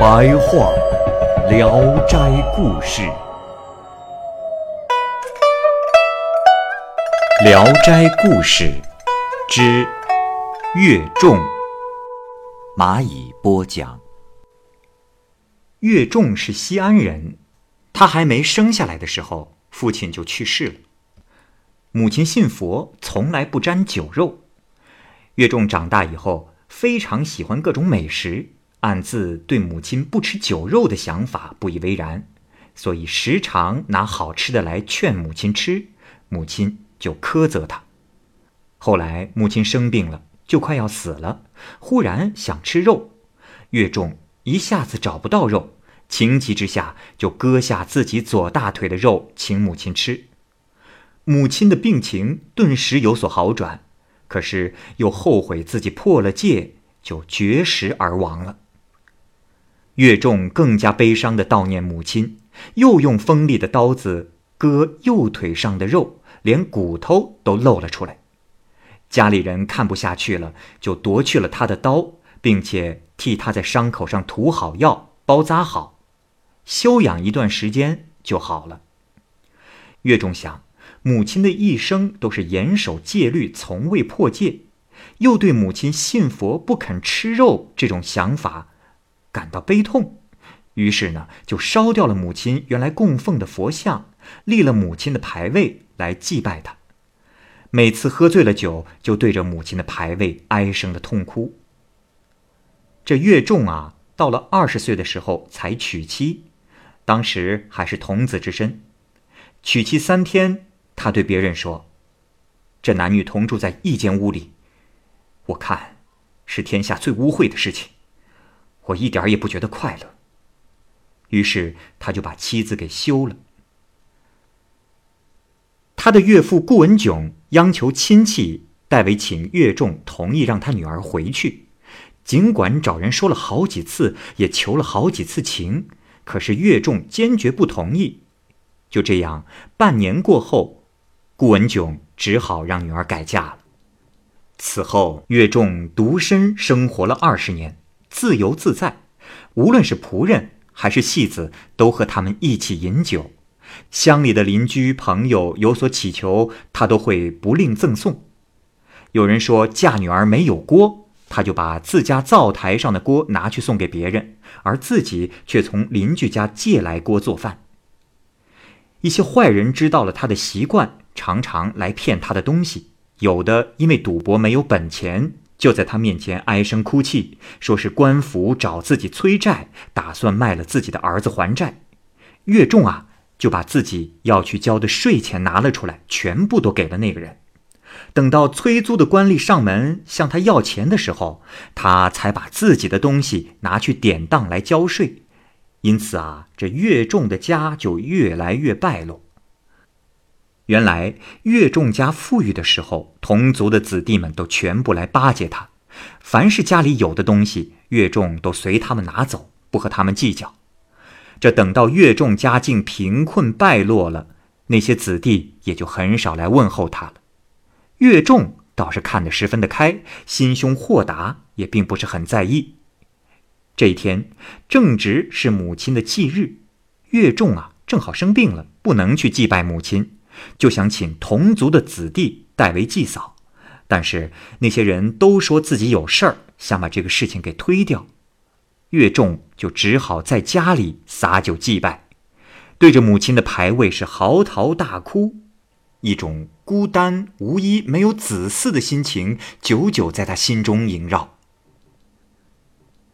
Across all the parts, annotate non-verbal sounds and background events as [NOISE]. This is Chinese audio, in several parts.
白话《聊斋故事》，《聊斋故事》之岳仲，蚂蚁播讲。岳仲是西安人，他还没生下来的时候，父亲就去世了。母亲信佛，从来不沾酒肉。岳仲长大以后，非常喜欢各种美食，暗自对母亲不吃酒肉的想法不以为然，所以时常拿好吃的来劝母亲吃，母亲就苛责他。后来母亲生病了，就快要死了，忽然想吃肉，越重。一下子找不到肉，情急之下就割下自己左大腿的肉请母亲吃。母亲的病情顿时有所好转，可是又后悔自己破了戒，就绝食而亡了。岳仲更加悲伤的悼念母亲，又用锋利的刀子割右腿上的肉，连骨头都露了出来。家里人看不下去了，就夺去了他的刀，并且。替他在伤口上涂好药，包扎好，休养一段时间就好了。岳仲想，母亲的一生都是严守戒律，从未破戒，又对母亲信佛不肯吃肉这种想法感到悲痛，于是呢，就烧掉了母亲原来供奉的佛像，立了母亲的牌位来祭拜她。每次喝醉了酒，就对着母亲的牌位哀声的痛哭。这岳仲啊，到了二十岁的时候才娶妻，当时还是童子之身。娶妻三天，他对别人说：“这男女同住在一间屋里，我看是天下最污秽的事情，我一点也不觉得快乐。”于是他就把妻子给休了。他的岳父顾文炯央求亲戚代为请岳仲同意让他女儿回去。尽管找人说了好几次，也求了好几次情，可是岳仲坚决不同意。就这样，半年过后，顾文炯只好让女儿改嫁了。此后，岳仲独身生活了二十年，自由自在。无论是仆人还是戏子，都和他们一起饮酒。乡里的邻居朋友有所乞求，他都会不吝赠送。有人说嫁女儿没有锅。他就把自家灶台上的锅拿去送给别人，而自己却从邻居家借来锅做饭。一些坏人知道了他的习惯，常常来骗他的东西。有的因为赌博没有本钱，就在他面前唉声哭泣，说是官府找自己催债，打算卖了自己的儿子还债。岳仲啊，就把自己要去交的税钱拿了出来，全部都给了那个人。等到催租的官吏上门向他要钱的时候，他才把自己的东西拿去典当来交税。因此啊，这岳仲的家就越来越败落。原来岳仲家富裕的时候，同族的子弟们都全部来巴结他，凡是家里有的东西，岳仲都随他们拿走，不和他们计较。这等到岳仲家境贫困败落了，那些子弟也就很少来问候他了。岳仲倒是看得十分的开，心胸豁达，也并不是很在意。这一天正值是母亲的忌日，岳仲啊正好生病了，不能去祭拜母亲，就想请同族的子弟代为祭扫，但是那些人都说自己有事儿，想把这个事情给推掉。岳仲就只好在家里洒酒祭拜，对着母亲的牌位是嚎啕大哭。一种孤单无依、没有子嗣的心情，久久在他心中萦绕。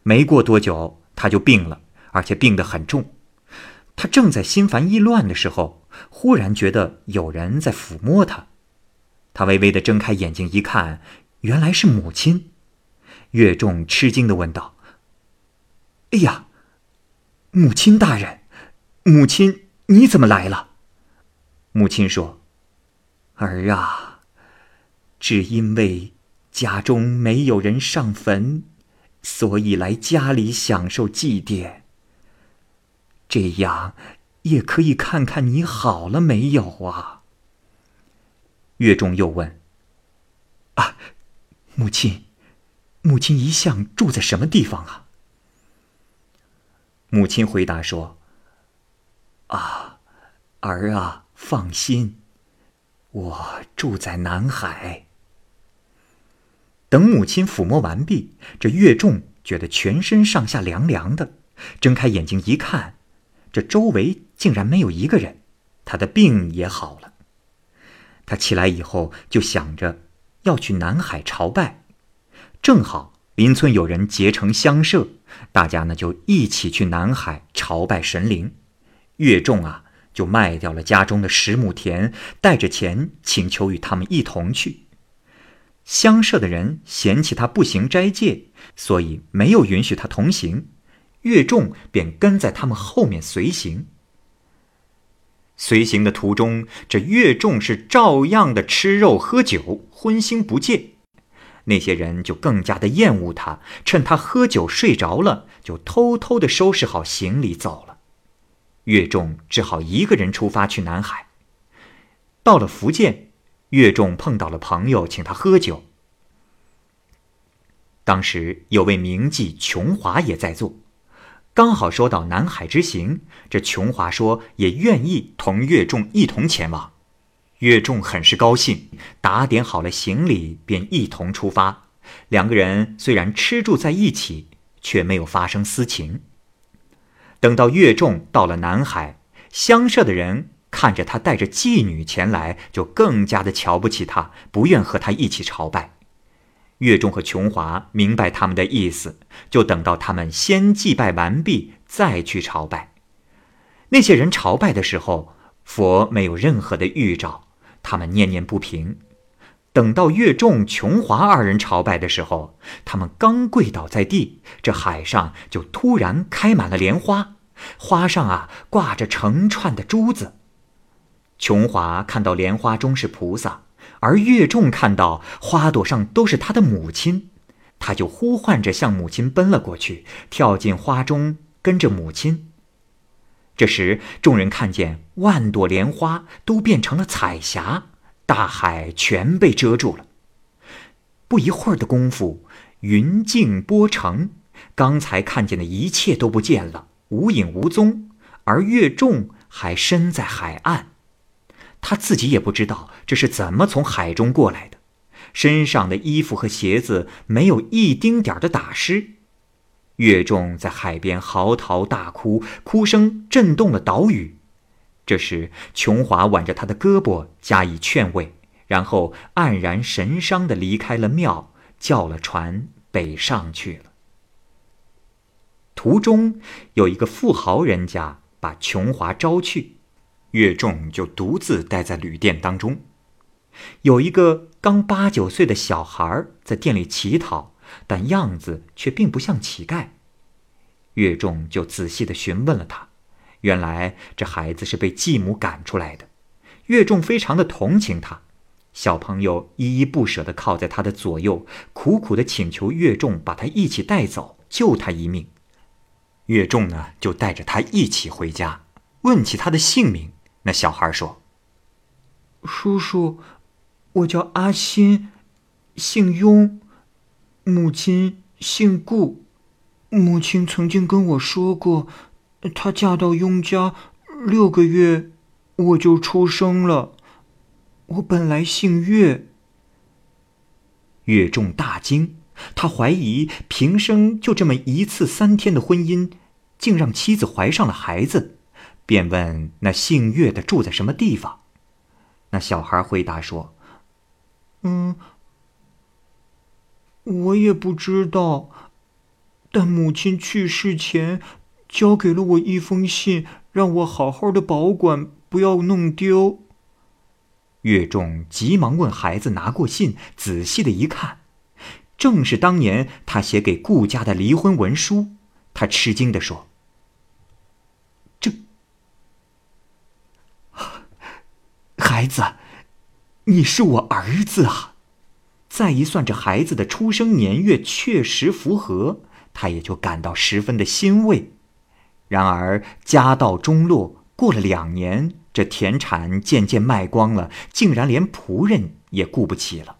没过多久，他就病了，而且病得很重。他正在心烦意乱的时候，忽然觉得有人在抚摸他。他微微的睁开眼睛一看，原来是母亲。岳仲吃惊的问道：“哎呀，母亲大人，母亲你怎么来了？”母亲说：“儿啊，只因为家中没有人上坟，所以来家里享受祭奠。这样也可以看看你好了没有啊。”岳仲又问：“啊，母亲，母亲一向住在什么地方啊？”母亲回答说：“啊，儿啊。”放心，我住在南海。等母亲抚摸完毕，这岳仲觉得全身上下凉凉的，睁开眼睛一看，这周围竟然没有一个人，他的病也好了。他起来以后就想着要去南海朝拜，正好邻村有人结成乡社，大家呢就一起去南海朝拜神灵。岳仲啊。就卖掉了家中的十亩田，带着钱请求与他们一同去。乡社的人嫌弃他不行斋戒，所以没有允许他同行。岳仲便跟在他们后面随行。随行的途中，这岳仲是照样的吃肉喝酒，荤腥不戒。那些人就更加的厌恶他，趁他喝酒睡着了，就偷偷的收拾好行李走了。岳仲只好一个人出发去南海。到了福建，岳仲碰到了朋友，请他喝酒。当时有位名妓琼华也在座，刚好说到南海之行，这琼华说也愿意同岳仲一同前往。岳仲很是高兴，打点好了行李，便一同出发。两个人虽然吃住在一起，却没有发生私情。等到岳仲到了南海，乡社的人看着他带着妓女前来，就更加的瞧不起他，不愿和他一起朝拜。岳仲和琼华明白他们的意思，就等到他们先祭拜完毕，再去朝拜。那些人朝拜的时候，佛没有任何的预兆，他们念念不平。等到岳仲、琼华二人朝拜的时候，他们刚跪倒在地，这海上就突然开满了莲花，花上啊挂着成串的珠子。琼华看到莲花中是菩萨，而岳仲看到花朵上都是他的母亲，他就呼唤着向母亲奔了过去，跳进花中跟着母亲。这时，众人看见万朵莲花都变成了彩霞。大海全被遮住了。不一会儿的功夫，云静波成，刚才看见的一切都不见了，无影无踪。而岳仲还身在海岸，他自己也不知道这是怎么从海中过来的，身上的衣服和鞋子没有一丁点儿的打湿。岳仲在海边嚎啕大哭，哭声震动了岛屿。这时，琼华挽着他的胳膊加以劝慰，然后黯然神伤的离开了庙，叫了船北上去了。途中有一个富豪人家把琼华招去，岳仲就独自待在旅店当中。有一个刚八九岁的小孩在店里乞讨，但样子却并不像乞丐。岳仲就仔细的询问了他。原来这孩子是被继母赶出来的，岳仲非常的同情他，小朋友依依不舍的靠在他的左右，苦苦的请求岳仲把他一起带走，救他一命。岳仲呢，就带着他一起回家，问起他的姓名。那小孩说：“叔叔，我叫阿新，姓雍，母亲姓顾，母亲曾经跟我说过。”她嫁到雍家六个月，我就出生了。我本来姓岳。岳仲大惊，他怀疑平生就这么一次三天的婚姻，竟让妻子怀上了孩子，便问那姓岳的住在什么地方。那小孩回答说：“嗯，我也不知道，但母亲去世前。”交给了我一封信，让我好好的保管，不要弄丢。岳仲急忙问孩子拿过信，仔细的一看，正是当年他写给顾家的离婚文书。他吃惊地说：“这孩子，你是我儿子啊！”再一算，这孩子的出生年月确实符合，他也就感到十分的欣慰。然而家道中落，过了两年，这田产渐渐卖光了，竟然连仆人也雇不起了。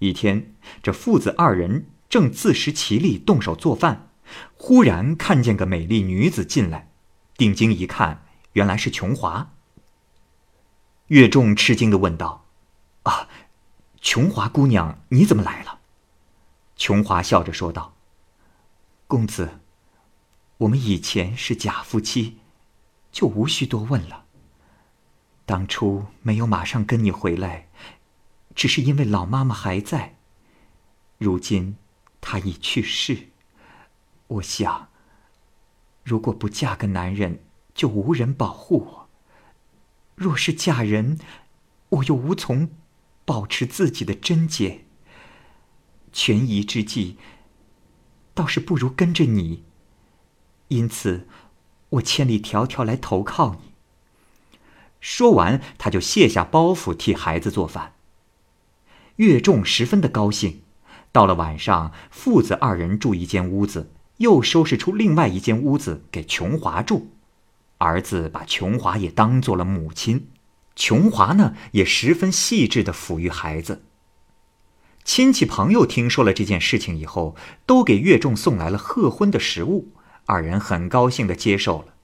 一天，这父子二人。正自食其力，动手做饭，忽然看见个美丽女子进来，定睛一看，原来是琼华。岳仲吃惊的问道：“啊，琼华姑娘，你怎么来了？”琼华笑着说道：“公子，我们以前是假夫妻，就无需多问了。当初没有马上跟你回来，只是因为老妈妈还在，如今……”她已去世，我想，如果不嫁个男人，就无人保护我；若是嫁人，我又无从保持自己的贞洁。权宜之计，倒是不如跟着你。因此，我千里迢迢来投靠你。说完，他就卸下包袱，替孩子做饭。岳仲十分的高兴。到了晚上，父子二人住一间屋子，又收拾出另外一间屋子给琼华住。儿子把琼华也当做了母亲，琼华呢也十分细致的抚育孩子。亲戚朋友听说了这件事情以后，都给岳仲送来了贺婚的食物，二人很高兴的接受了。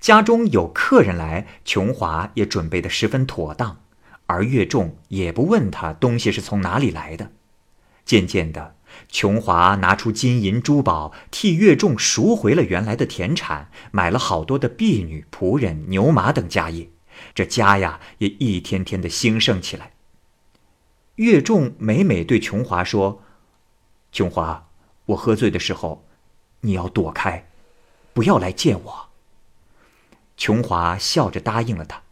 家中有客人来，琼华也准备的十分妥当，而岳仲也不问他东西是从哪里来的。渐渐的，琼华拿出金银珠宝，替岳仲赎回了原来的田产，买了好多的婢女、仆人、牛马等家业，这家呀也一天天的兴盛起来。岳仲每每对琼华说：“琼华，我喝醉的时候，你要躲开，不要来见我。”琼华笑着答应了他。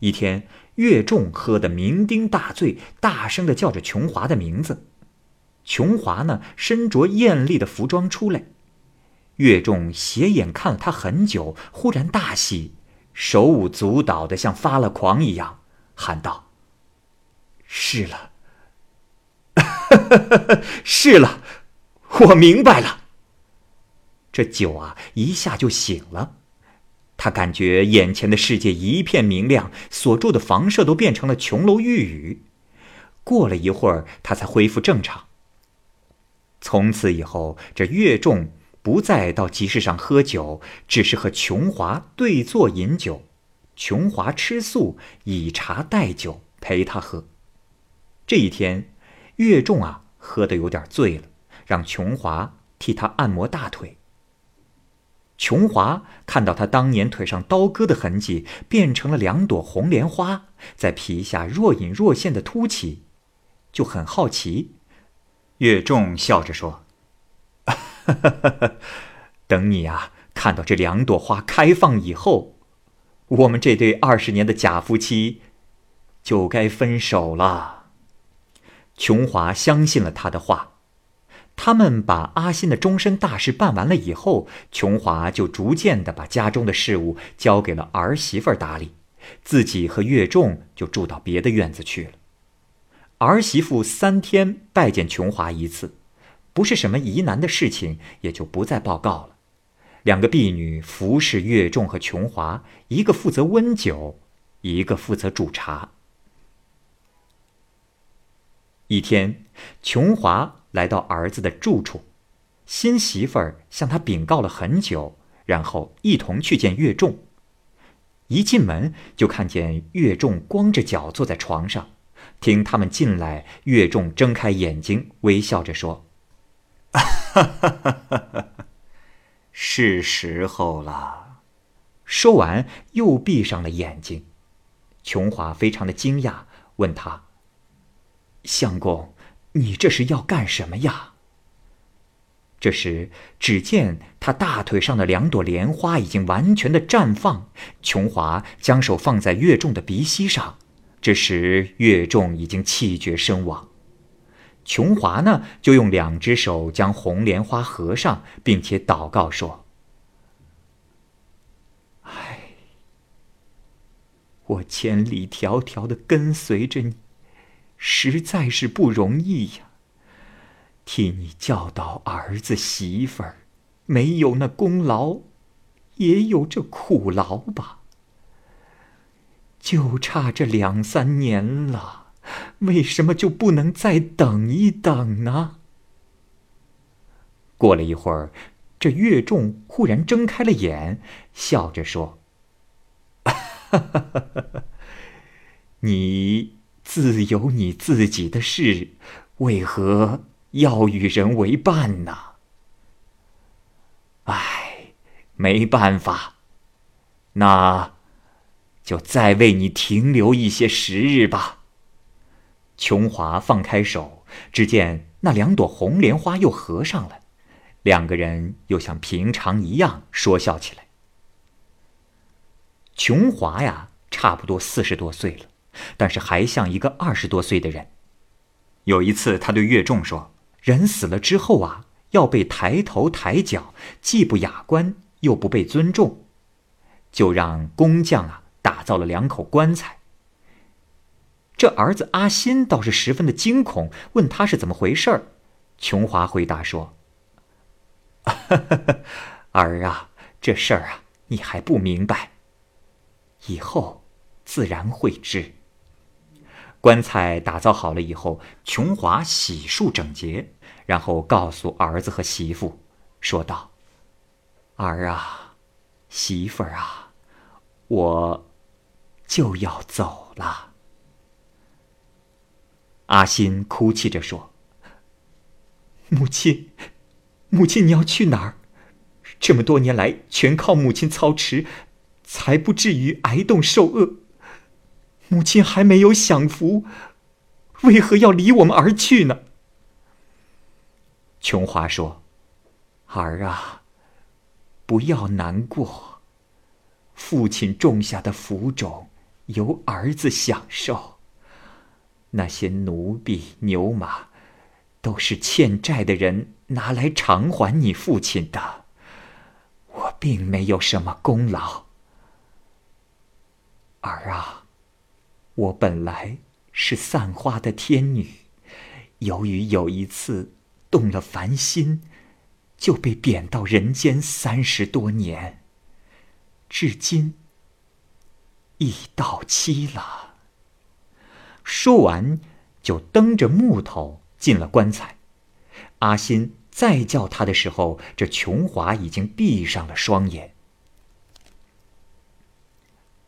一天，岳仲喝得酩酊大醉，大声的叫着琼华的名字。琼华呢，身着艳丽的服装出来，岳仲斜眼看了他很久，忽然大喜，手舞足蹈的像发了狂一样，喊道：“是了，[LAUGHS] 是了，我明白了。”这酒啊，一下就醒了，他感觉眼前的世界一片明亮，所住的房舍都变成了琼楼玉宇。过了一会儿，他才恢复正常。从此以后，这岳仲不再到集市上喝酒，只是和琼华对坐饮酒。琼华吃素，以茶代酒陪他喝。这一天，岳仲啊喝得有点醉了，让琼华替他按摩大腿。琼华看到他当年腿上刀割的痕迹变成了两朵红莲花，在皮下若隐若现的凸起，就很好奇。岳仲笑着说：“ [LAUGHS] 等你啊，看到这两朵花开放以后，我们这对二十年的假夫妻就该分手了。”琼华相信了他的话。他们把阿新的终身大事办完了以后，琼华就逐渐的把家中的事务交给了儿媳妇打理，自己和岳仲就住到别的院子去了。儿媳妇三天拜见琼华一次，不是什么疑难的事情，也就不再报告了。两个婢女服侍岳仲和琼华，一个负责温酒，一个负责煮茶。一天，琼华来到儿子的住处，新媳妇儿向他禀告了很久，然后一同去见岳仲。一进门就看见岳仲光着脚坐在床上。听他们进来，岳仲睁开眼睛，微笑着说：“ [LAUGHS] 是时候了。”说完，又闭上了眼睛。琼华非常的惊讶，问他：“相公，你这是要干什么呀？”这时，只见他大腿上的两朵莲花已经完全的绽放。琼华将手放在岳仲的鼻息上。这时，岳仲已经气绝身亡。琼华呢，就用两只手将红莲花合上，并且祷告说：“唉，我千里迢迢的跟随着你，实在是不容易呀。替你教导儿子媳妇儿，没有那功劳，也有这苦劳吧。就差这两三年了。”为什么就不能再等一等呢？过了一会儿，这岳仲忽然睁开了眼，笑着说：“ [LAUGHS] 你自有你自己的事，为何要与人为伴呢？”唉，没办法，那就再为你停留一些时日吧。琼华放开手，只见那两朵红莲花又合上了，两个人又像平常一样说笑起来。琼华呀，差不多四十多岁了，但是还像一个二十多岁的人。有一次，他对岳仲说：“人死了之后啊，要被抬头抬脚，既不雅观，又不被尊重，就让工匠啊打造了两口棺材。”这儿子阿新倒是十分的惊恐，问他是怎么回事儿。琼华回答说：[LAUGHS] “儿啊，这事儿啊，你还不明白，以后自然会知。”棺材打造好了以后，琼华洗漱整洁，然后告诉儿子和媳妇，说道：“儿啊，媳妇儿啊，我就要走了。”阿新哭泣着说：“母亲，母亲，你要去哪儿？这么多年来，全靠母亲操持，才不至于挨冻受饿。母亲还没有享福，为何要离我们而去呢？”琼华说：“儿啊，不要难过，父亲种下的福种，由儿子享受。”那些奴婢、牛马，都是欠债的人拿来偿还你父亲的。我并没有什么功劳。儿啊，我本来是散花的天女，由于有一次动了凡心，就被贬到人间三十多年，至今已到期了。说完，就蹬着木头进了棺材。阿新再叫他的时候，这琼华已经闭上了双眼。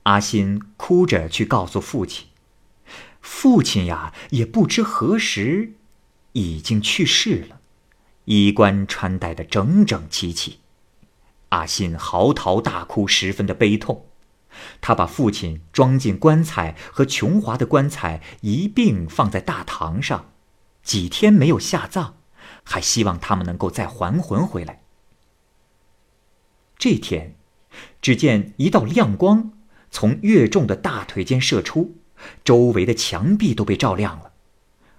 阿新哭着去告诉父亲，父亲呀，也不知何时已经去世了，衣冠穿戴的整整齐齐。阿新嚎啕大哭，十分的悲痛。他把父亲装进棺材和琼华的棺材一并放在大堂上，几天没有下葬，还希望他们能够再还魂回来。这天，只见一道亮光从岳仲的大腿间射出，周围的墙壁都被照亮了，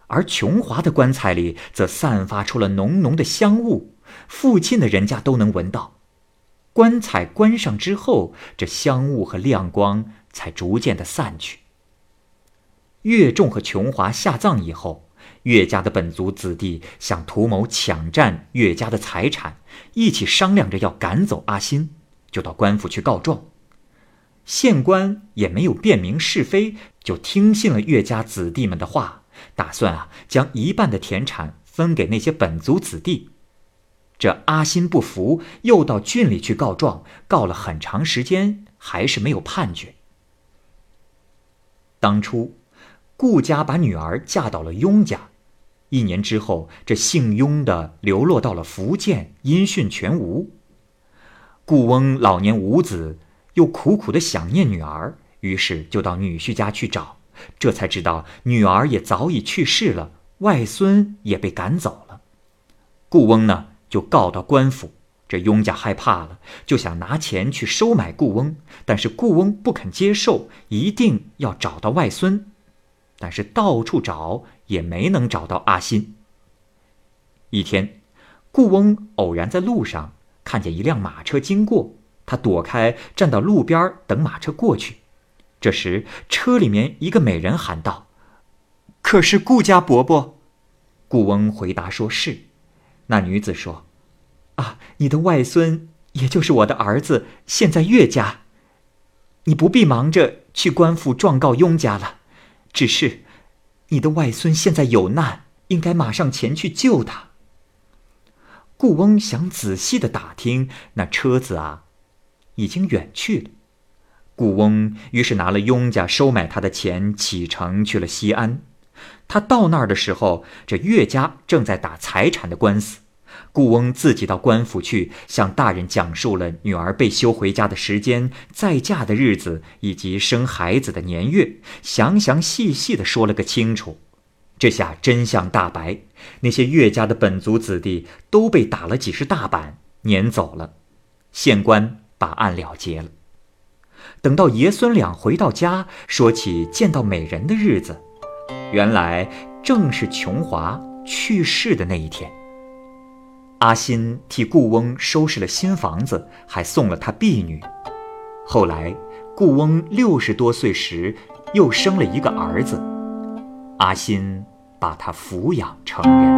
而琼华的棺材里则散发出了浓浓的香雾，附近的人家都能闻到。棺材关上之后，这香雾和亮光才逐渐的散去。岳仲和琼华下葬以后，岳家的本族子弟想图谋抢占岳家的财产，一起商量着要赶走阿新，就到官府去告状。县官也没有辨明是非，就听信了岳家子弟们的话，打算啊将一半的田产分给那些本族子弟。这阿新不服，又到郡里去告状，告了很长时间，还是没有判决。当初，顾家把女儿嫁到了雍家，一年之后，这姓雍的流落到了福建，音讯全无。顾翁老年无子，又苦苦的想念女儿，于是就到女婿家去找，这才知道女儿也早已去世了，外孙也被赶走了。顾翁呢？就告到官府，这雍家害怕了，就想拿钱去收买顾翁，但是顾翁不肯接受，一定要找到外孙，但是到处找也没能找到阿新。一天，顾翁偶然在路上看见一辆马车经过，他躲开，站到路边等马车过去。这时，车里面一个美人喊道：“可是顾家伯伯？”顾翁回答说是。那女子说：“啊，你的外孙，也就是我的儿子，现在岳家，你不必忙着去官府状告雍家了。只是，你的外孙现在有难，应该马上前去救他。”顾翁想仔细的打听，那车子啊，已经远去了。顾翁于是拿了雍家收买他的钱，启程去了西安。他到那儿的时候，这岳家正在打财产的官司。顾翁自己到官府去，向大人讲述了女儿被休回家的时间、再嫁的日子以及生孩子的年月，详详细细的说了个清楚。这下真相大白，那些岳家的本族子弟都被打了几十大板，撵走了。县官把案了结了。等到爷孙俩回到家，说起见到美人的日子，原来正是琼华去世的那一天。阿新替顾翁收拾了新房子，还送了他婢女。后来，顾翁六十多岁时又生了一个儿子，阿新把他抚养成人。